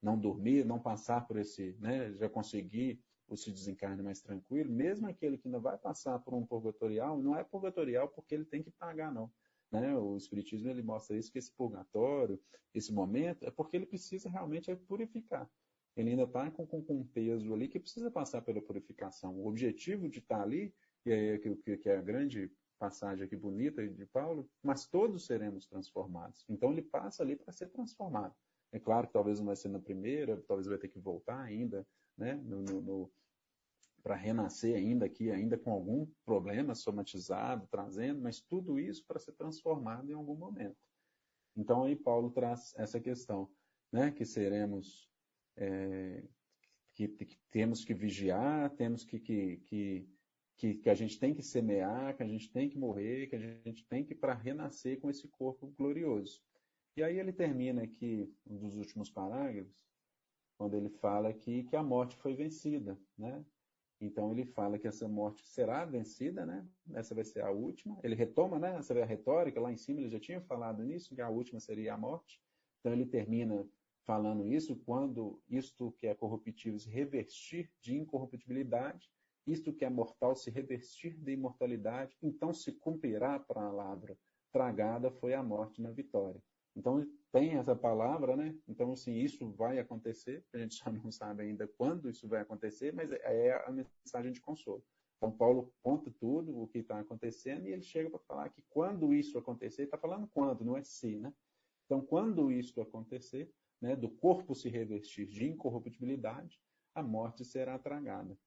Speaker 1: não dormir, não passar por esse, né, já conseguir ou se desencarne mais tranquilo, mesmo aquele que ainda vai passar por um purgatorial, não é purgatorial porque ele tem que pagar, não. Né? O Espiritismo ele mostra isso, que esse purgatório, esse momento, é porque ele precisa realmente purificar. ele ainda está com, com, um peso ali que precisa passar pela purificação. O objetivo de estar tá ali, e aí que, que é a grande passagem aqui bonita de Paulo, mas todos seremos transformados. Então ele passa ali para ser transformado. É claro que talvez não vai ser na primeira, talvez vai ter que voltar ainda, né, para renascer ainda aqui, ainda com algum problema somatizado, trazendo, mas tudo isso para ser transformado em algum momento. Então aí Paulo traz essa questão, né, que seremos, é, que, que, temos que vigiar, temos que, que, que, que, que a gente tem que semear, que a gente tem que morrer, que a gente tem que para renascer com esse corpo glorioso. E aí ele termina aqui, um dos últimos parágrafos, quando ele fala aqui que a morte foi vencida, né? Então ele fala que essa morte será vencida, né? Essa vai ser a última. Ele retoma, né? Essa é a retórica lá em cima, ele já tinha falado nisso, que a última seria a morte. Então ele termina falando isso quando isto que é corruptível se revestir de incorruptibilidade, isto que é mortal se revestir de imortalidade, então se cumprirá a palavra tragada foi a morte na vitória. Então tem essa palavra, né? Então, assim, isso vai acontecer, a gente só não sabe ainda quando isso vai acontecer, mas é, é a mensagem de consolo. Então, Paulo conta tudo o que está acontecendo e ele chega para falar que quando isso acontecer, está falando quando, não é se, né? Então, quando isso acontecer, né, do corpo se revestir de incorruptibilidade, a morte será tragada.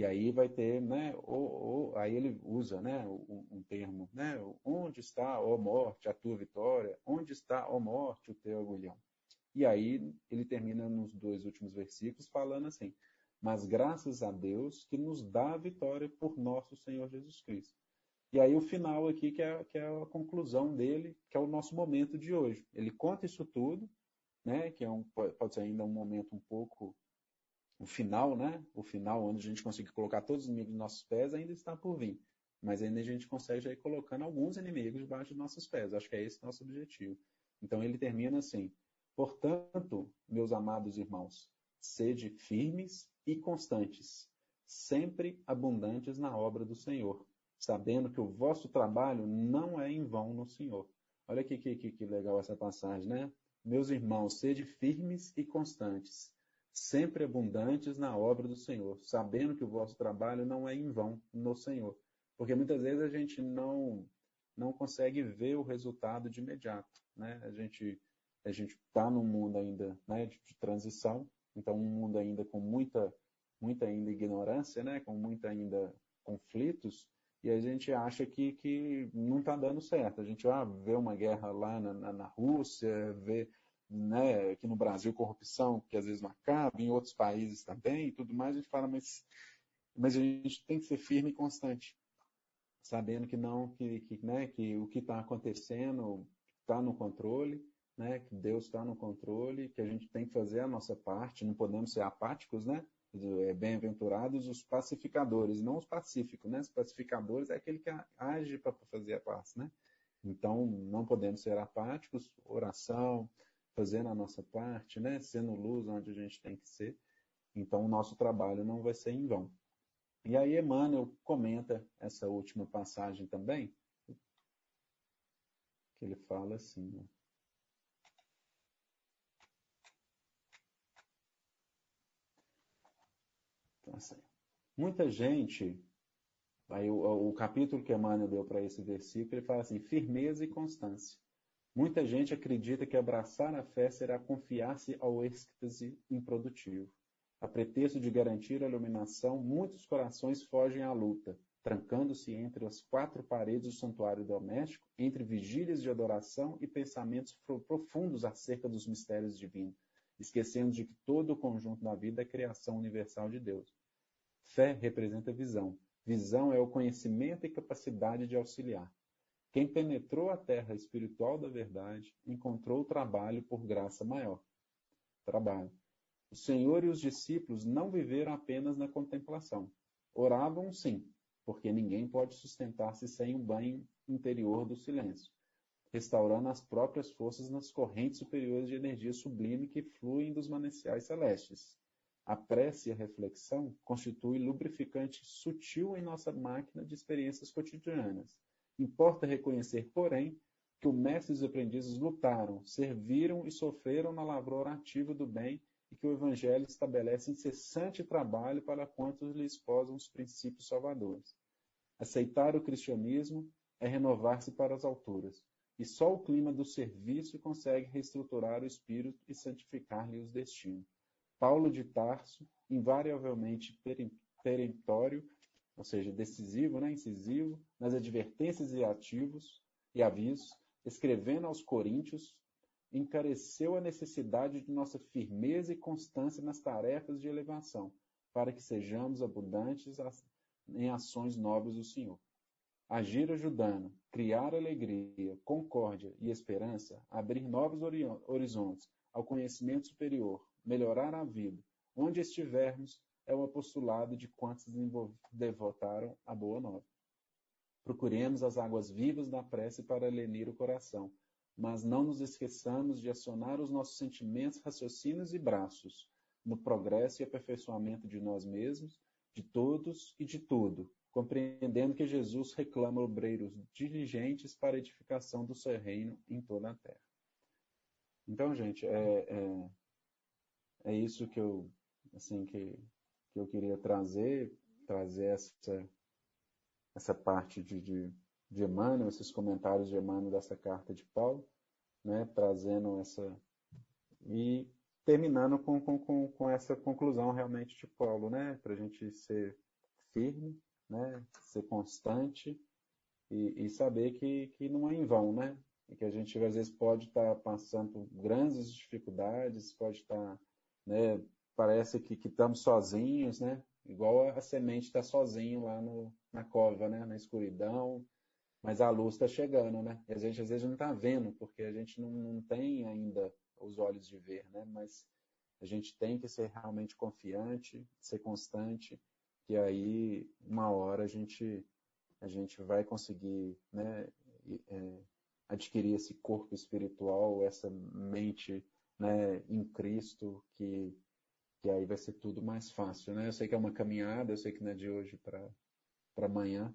Speaker 1: E aí vai ter, né, ou, ou, aí ele usa, né, um, um, termo, né, onde está, ó morte, a tua vitória? Onde está, ó morte, o teu agulhão? E aí ele termina nos dois últimos versículos falando assim, mas graças a Deus que nos dá a vitória por nosso Senhor Jesus Cristo. E aí o final aqui, que é, que é a conclusão dele, que é o nosso momento de hoje. Ele conta isso tudo, né, que é um, pode ser ainda um momento um pouco o final, né? O final onde a gente consegue colocar todos os inimigos dos nossos pés ainda está por vir. Mas ainda a gente consegue já ir colocando alguns inimigos debaixo dos nossos pés. Acho que é esse o nosso objetivo. Então ele termina assim: Portanto, meus amados irmãos, sede firmes e constantes, sempre abundantes na obra do Senhor, sabendo que o vosso trabalho não é em vão no Senhor. Olha que, que, que legal essa passagem, né? Meus irmãos, sede firmes e constantes, sempre abundantes na obra do Senhor, sabendo que o vosso trabalho não é em vão no Senhor. Porque muitas vezes a gente não não consegue ver o resultado de imediato, né? A gente a gente está num mundo ainda né, de, de, transição, então um mundo ainda com muita muita ainda ignorância, né? Com muita ainda conflitos e a gente acha que, que não está dando certo. A gente ah, vê uma guerra lá na, na, na Rússia, vê né, aqui no Brasil, corrupção que às vezes não acaba, em outros países também e tudo mais, a gente fala, mas, mas a gente tem que ser firme e constante, sabendo que não, que, que, né, que o que está acontecendo está no controle, né, que Deus está no controle, que a gente tem que fazer a nossa parte, não podemos ser apáticos, né? É, bem-aventurados os pacificadores, não os pacíficos, né? Os pacificadores é aquele que age para fazer a paz, né? Então, não podemos ser apáticos, oração, fazendo a nossa parte, né? Sendo luz onde a gente tem que ser. Então, o nosso trabalho não vai ser em vão. E aí, Emmanuel comenta essa última passagem também, que ele fala assim, né? Então, assim, muita gente, aí o, o capítulo que Emmanuel deu para esse versículo, ele fala assim, firmeza e constância. Muita gente acredita que abraçar a fé será confiar-se ao êxtase improdutivo. A pretexto de garantir a iluminação, muitos corações fogem à luta, trancando-se entre as quatro paredes do santuário doméstico, entre vigílias de adoração e pensamentos profundos acerca dos mistérios divinos, esquecendo de que todo o conjunto da vida é criação universal de Deus. Fé representa visão. Visão é o conhecimento e capacidade de auxiliar. Quem penetrou a terra espiritual da verdade encontrou trabalho por graça maior. Trabalho. O Senhor e os discípulos não viveram apenas na contemplação. Oravam sim, porque ninguém pode sustentar-se sem um banho interior do silêncio, restaurando as próprias forças nas correntes superiores de energia sublime que fluem dos mananciais celestes. A prece e a reflexão constituem lubrificante sutil em nossa máquina de experiências cotidianas Importa reconhecer, porém, que o mestre e os aprendizes lutaram, serviram e sofreram na lavoura ativa do bem e que o Evangelho estabelece incessante trabalho para quantos lhe esposam os princípios salvadores. Aceitar o cristianismo é renovar-se para as alturas, e só o clima do serviço consegue reestruturar o espírito e santificar-lhe os destinos. Paulo de Tarso, invariavelmente peremptório, ou seja, decisivo, né, incisivo, nas advertências e ativos e avisos, escrevendo aos coríntios, encareceu a necessidade de nossa firmeza e constância nas tarefas de elevação, para que sejamos abundantes em ações nobres do Senhor. Agir ajudando, criar alegria, concórdia e esperança, abrir novos horizontes ao conhecimento superior, melhorar a vida, onde estivermos, é o apostolado de quantos devotaram a boa nova. Procuremos as águas vivas da prece para lenir o coração, mas não nos esqueçamos de acionar os nossos sentimentos, raciocínios e braços no progresso e aperfeiçoamento de nós mesmos, de todos e de tudo, compreendendo que Jesus reclama obreiros diligentes para a edificação do seu reino em toda a terra. Então, gente, é, é, é isso que eu, assim, que, que eu queria trazer, trazer essa, essa parte de, de, de Emmanuel, esses comentários de Emmanuel dessa carta de Paulo, né, trazendo essa. e terminando com, com, com essa conclusão realmente de Paulo, né, para a gente ser firme, né, ser constante e, e, saber que, que não é em vão, né, e que a gente às vezes pode estar tá passando por grandes dificuldades, pode estar, tá, né, parece que, estamos sozinhos, né, igual a semente está sozinho lá no, na cova, né, na escuridão, mas a luz está chegando, né? E a gente às vezes não está vendo, porque a gente não, não tem ainda os olhos de ver, né? Mas a gente tem que ser realmente confiante, ser constante, que aí uma hora a gente a gente vai conseguir, né? É, adquirir esse corpo espiritual, essa mente, né? Em Cristo, que que aí vai ser tudo mais fácil, né? Eu sei que é uma caminhada, eu sei que não é de hoje para amanhã,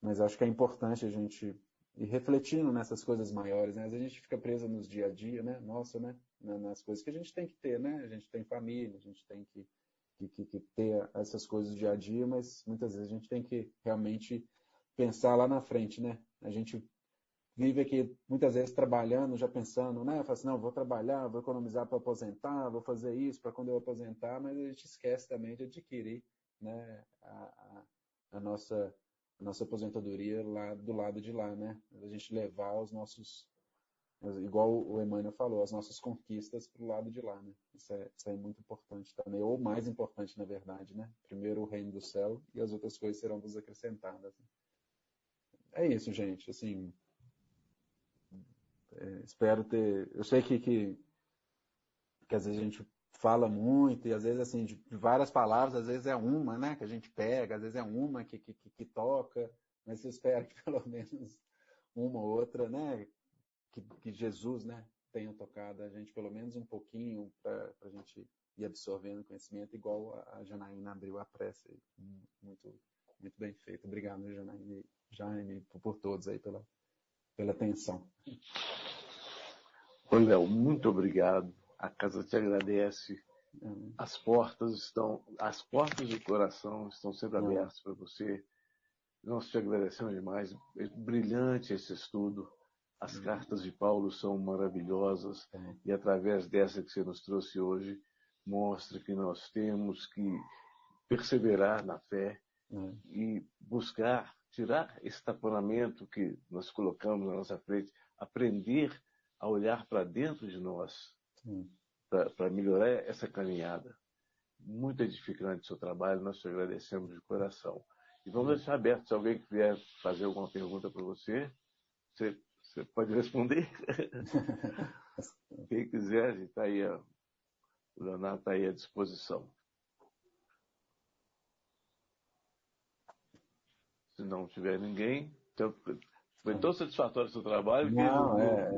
Speaker 1: mas acho que é importante a gente ir refletindo nessas coisas maiores, né? Às vezes a gente fica preso nos dia a dia, né? Nossa, né? Nas coisas que a gente tem que ter, né? A gente tem família, a gente tem que, que, que ter essas coisas do dia a dia, mas muitas vezes a gente tem que realmente pensar lá na frente, né? A gente vive aqui muitas vezes trabalhando, já pensando, né? Fala assim, não, vou trabalhar, vou economizar para aposentar, vou fazer isso para quando eu aposentar, mas a gente esquece também de adquirir, né? a, a, a nossa a nossa aposentadoria lá do lado de lá, né? A gente levar os nossos, igual o Emmanuel falou, as nossas conquistas para o lado de lá, né? Isso é, isso é muito importante também, ou mais importante, na verdade, né? Primeiro o reino do céu e as outras coisas serão vos acrescentadas. É isso, gente. Assim, é, espero ter. Eu sei que, que, que às vezes a gente fala muito, e às vezes, assim, de, várias palavras, às vezes é uma, né, que a gente pega, às vezes é uma que, que, que toca, mas eu espero que pelo menos uma ou outra, né, que, que Jesus, né, tenha tocado a gente pelo menos um pouquinho para a gente ir absorvendo conhecimento, igual a, Janaína abriu a prece. Muito, muito bem feito. Obrigado, Janaína, Jaime, por, por todos aí pela, pela atenção.
Speaker 2: Oi, Léo, muito obrigado a casa te agradece. As portas estão, as portas do coração estão sempre abertas para você. Nós te agradecemos demais. É brilhante esse estudo. As cartas de Paulo são maravilhosas e através dessa que você nos trouxe hoje mostra que nós temos que perseverar na fé e buscar tirar esse taponamento que nós colocamos na nossa frente, aprender a olhar para dentro de nós para melhorar essa caminhada. Muito edificante o seu trabalho, nós te agradecemos de coração. E vamos deixar aberto, se alguém vier fazer alguma pergunta para você, você, você, pode responder. Quem quiser, está aí, o Leonardo está aí à disposição. Se não tiver ninguém, então, foi tão satisfatório o seu trabalho
Speaker 1: não,
Speaker 2: que
Speaker 1: é,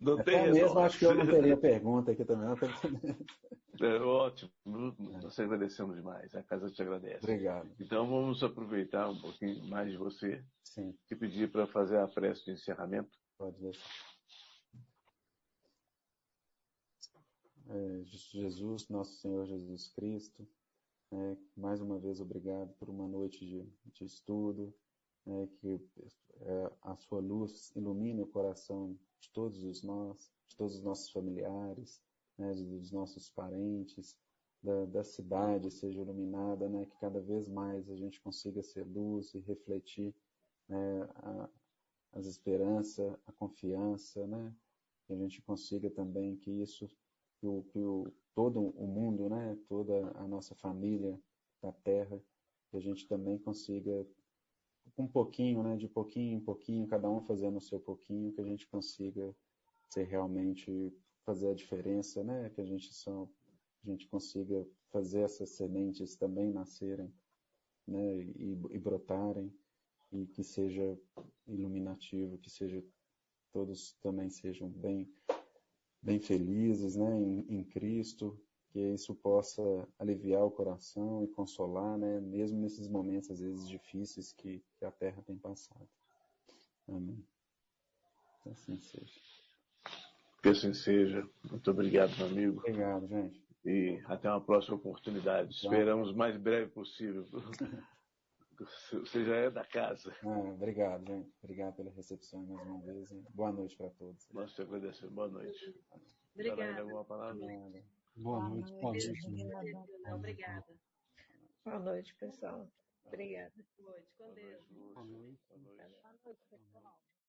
Speaker 1: não, tem é mesmo acho que eu não teria pergunta aqui também.
Speaker 2: Não. É ótimo. Nós agradecemos demais. A casa te agradece.
Speaker 1: Obrigado.
Speaker 2: Então vamos aproveitar um pouquinho mais de você
Speaker 1: Sim.
Speaker 2: e pedir para fazer a prece de encerramento.
Speaker 1: Pode deixar. é, Jesus, nosso Senhor Jesus Cristo. É, mais uma vez, obrigado por uma noite de, de estudo, é, que é, a sua luz ilumine o coração de todos os nós, de todos os nossos familiares, né, dos nossos parentes, da, da, cidade seja iluminada, né, que cada vez mais a gente consiga ser luz e refletir né, a, as esperanças, a confiança, né, que a gente consiga também que isso, que o, que o todo o mundo, né, toda a nossa família da Terra, que a gente também consiga um pouquinho, né, de pouquinho em pouquinho, cada um fazendo o seu pouquinho, que a gente consiga ser realmente fazer a diferença, né, que a gente a gente consiga fazer essas sementes também nascerem, né, e, e brotarem e que seja iluminativo, que seja todos também sejam bem bem felizes, né, em, em Cristo, que isso possa aliviar o coração e consolar, né, mesmo nesses momentos às vezes difíceis que, que a Terra tem passado. Amém. Que assim seja.
Speaker 2: Que assim seja. Muito obrigado, meu amigo.
Speaker 1: Obrigado, gente.
Speaker 2: E até uma próxima oportunidade. Esperamos o mais breve possível. Você já é da casa.
Speaker 1: Ah, obrigado, gente. Obrigado pela recepção mais uma vez. boa noite para todos.
Speaker 2: Nós te agradecemos. Boa noite.
Speaker 3: Obrigada.
Speaker 2: alguma palavra?
Speaker 1: Boa noite. Boa noite.
Speaker 3: Obrigada.
Speaker 4: Boa noite, pessoal. Obrigada.
Speaker 3: Boa noite. Com Deus.
Speaker 2: Boa noite.
Speaker 4: Boa noite, pessoal.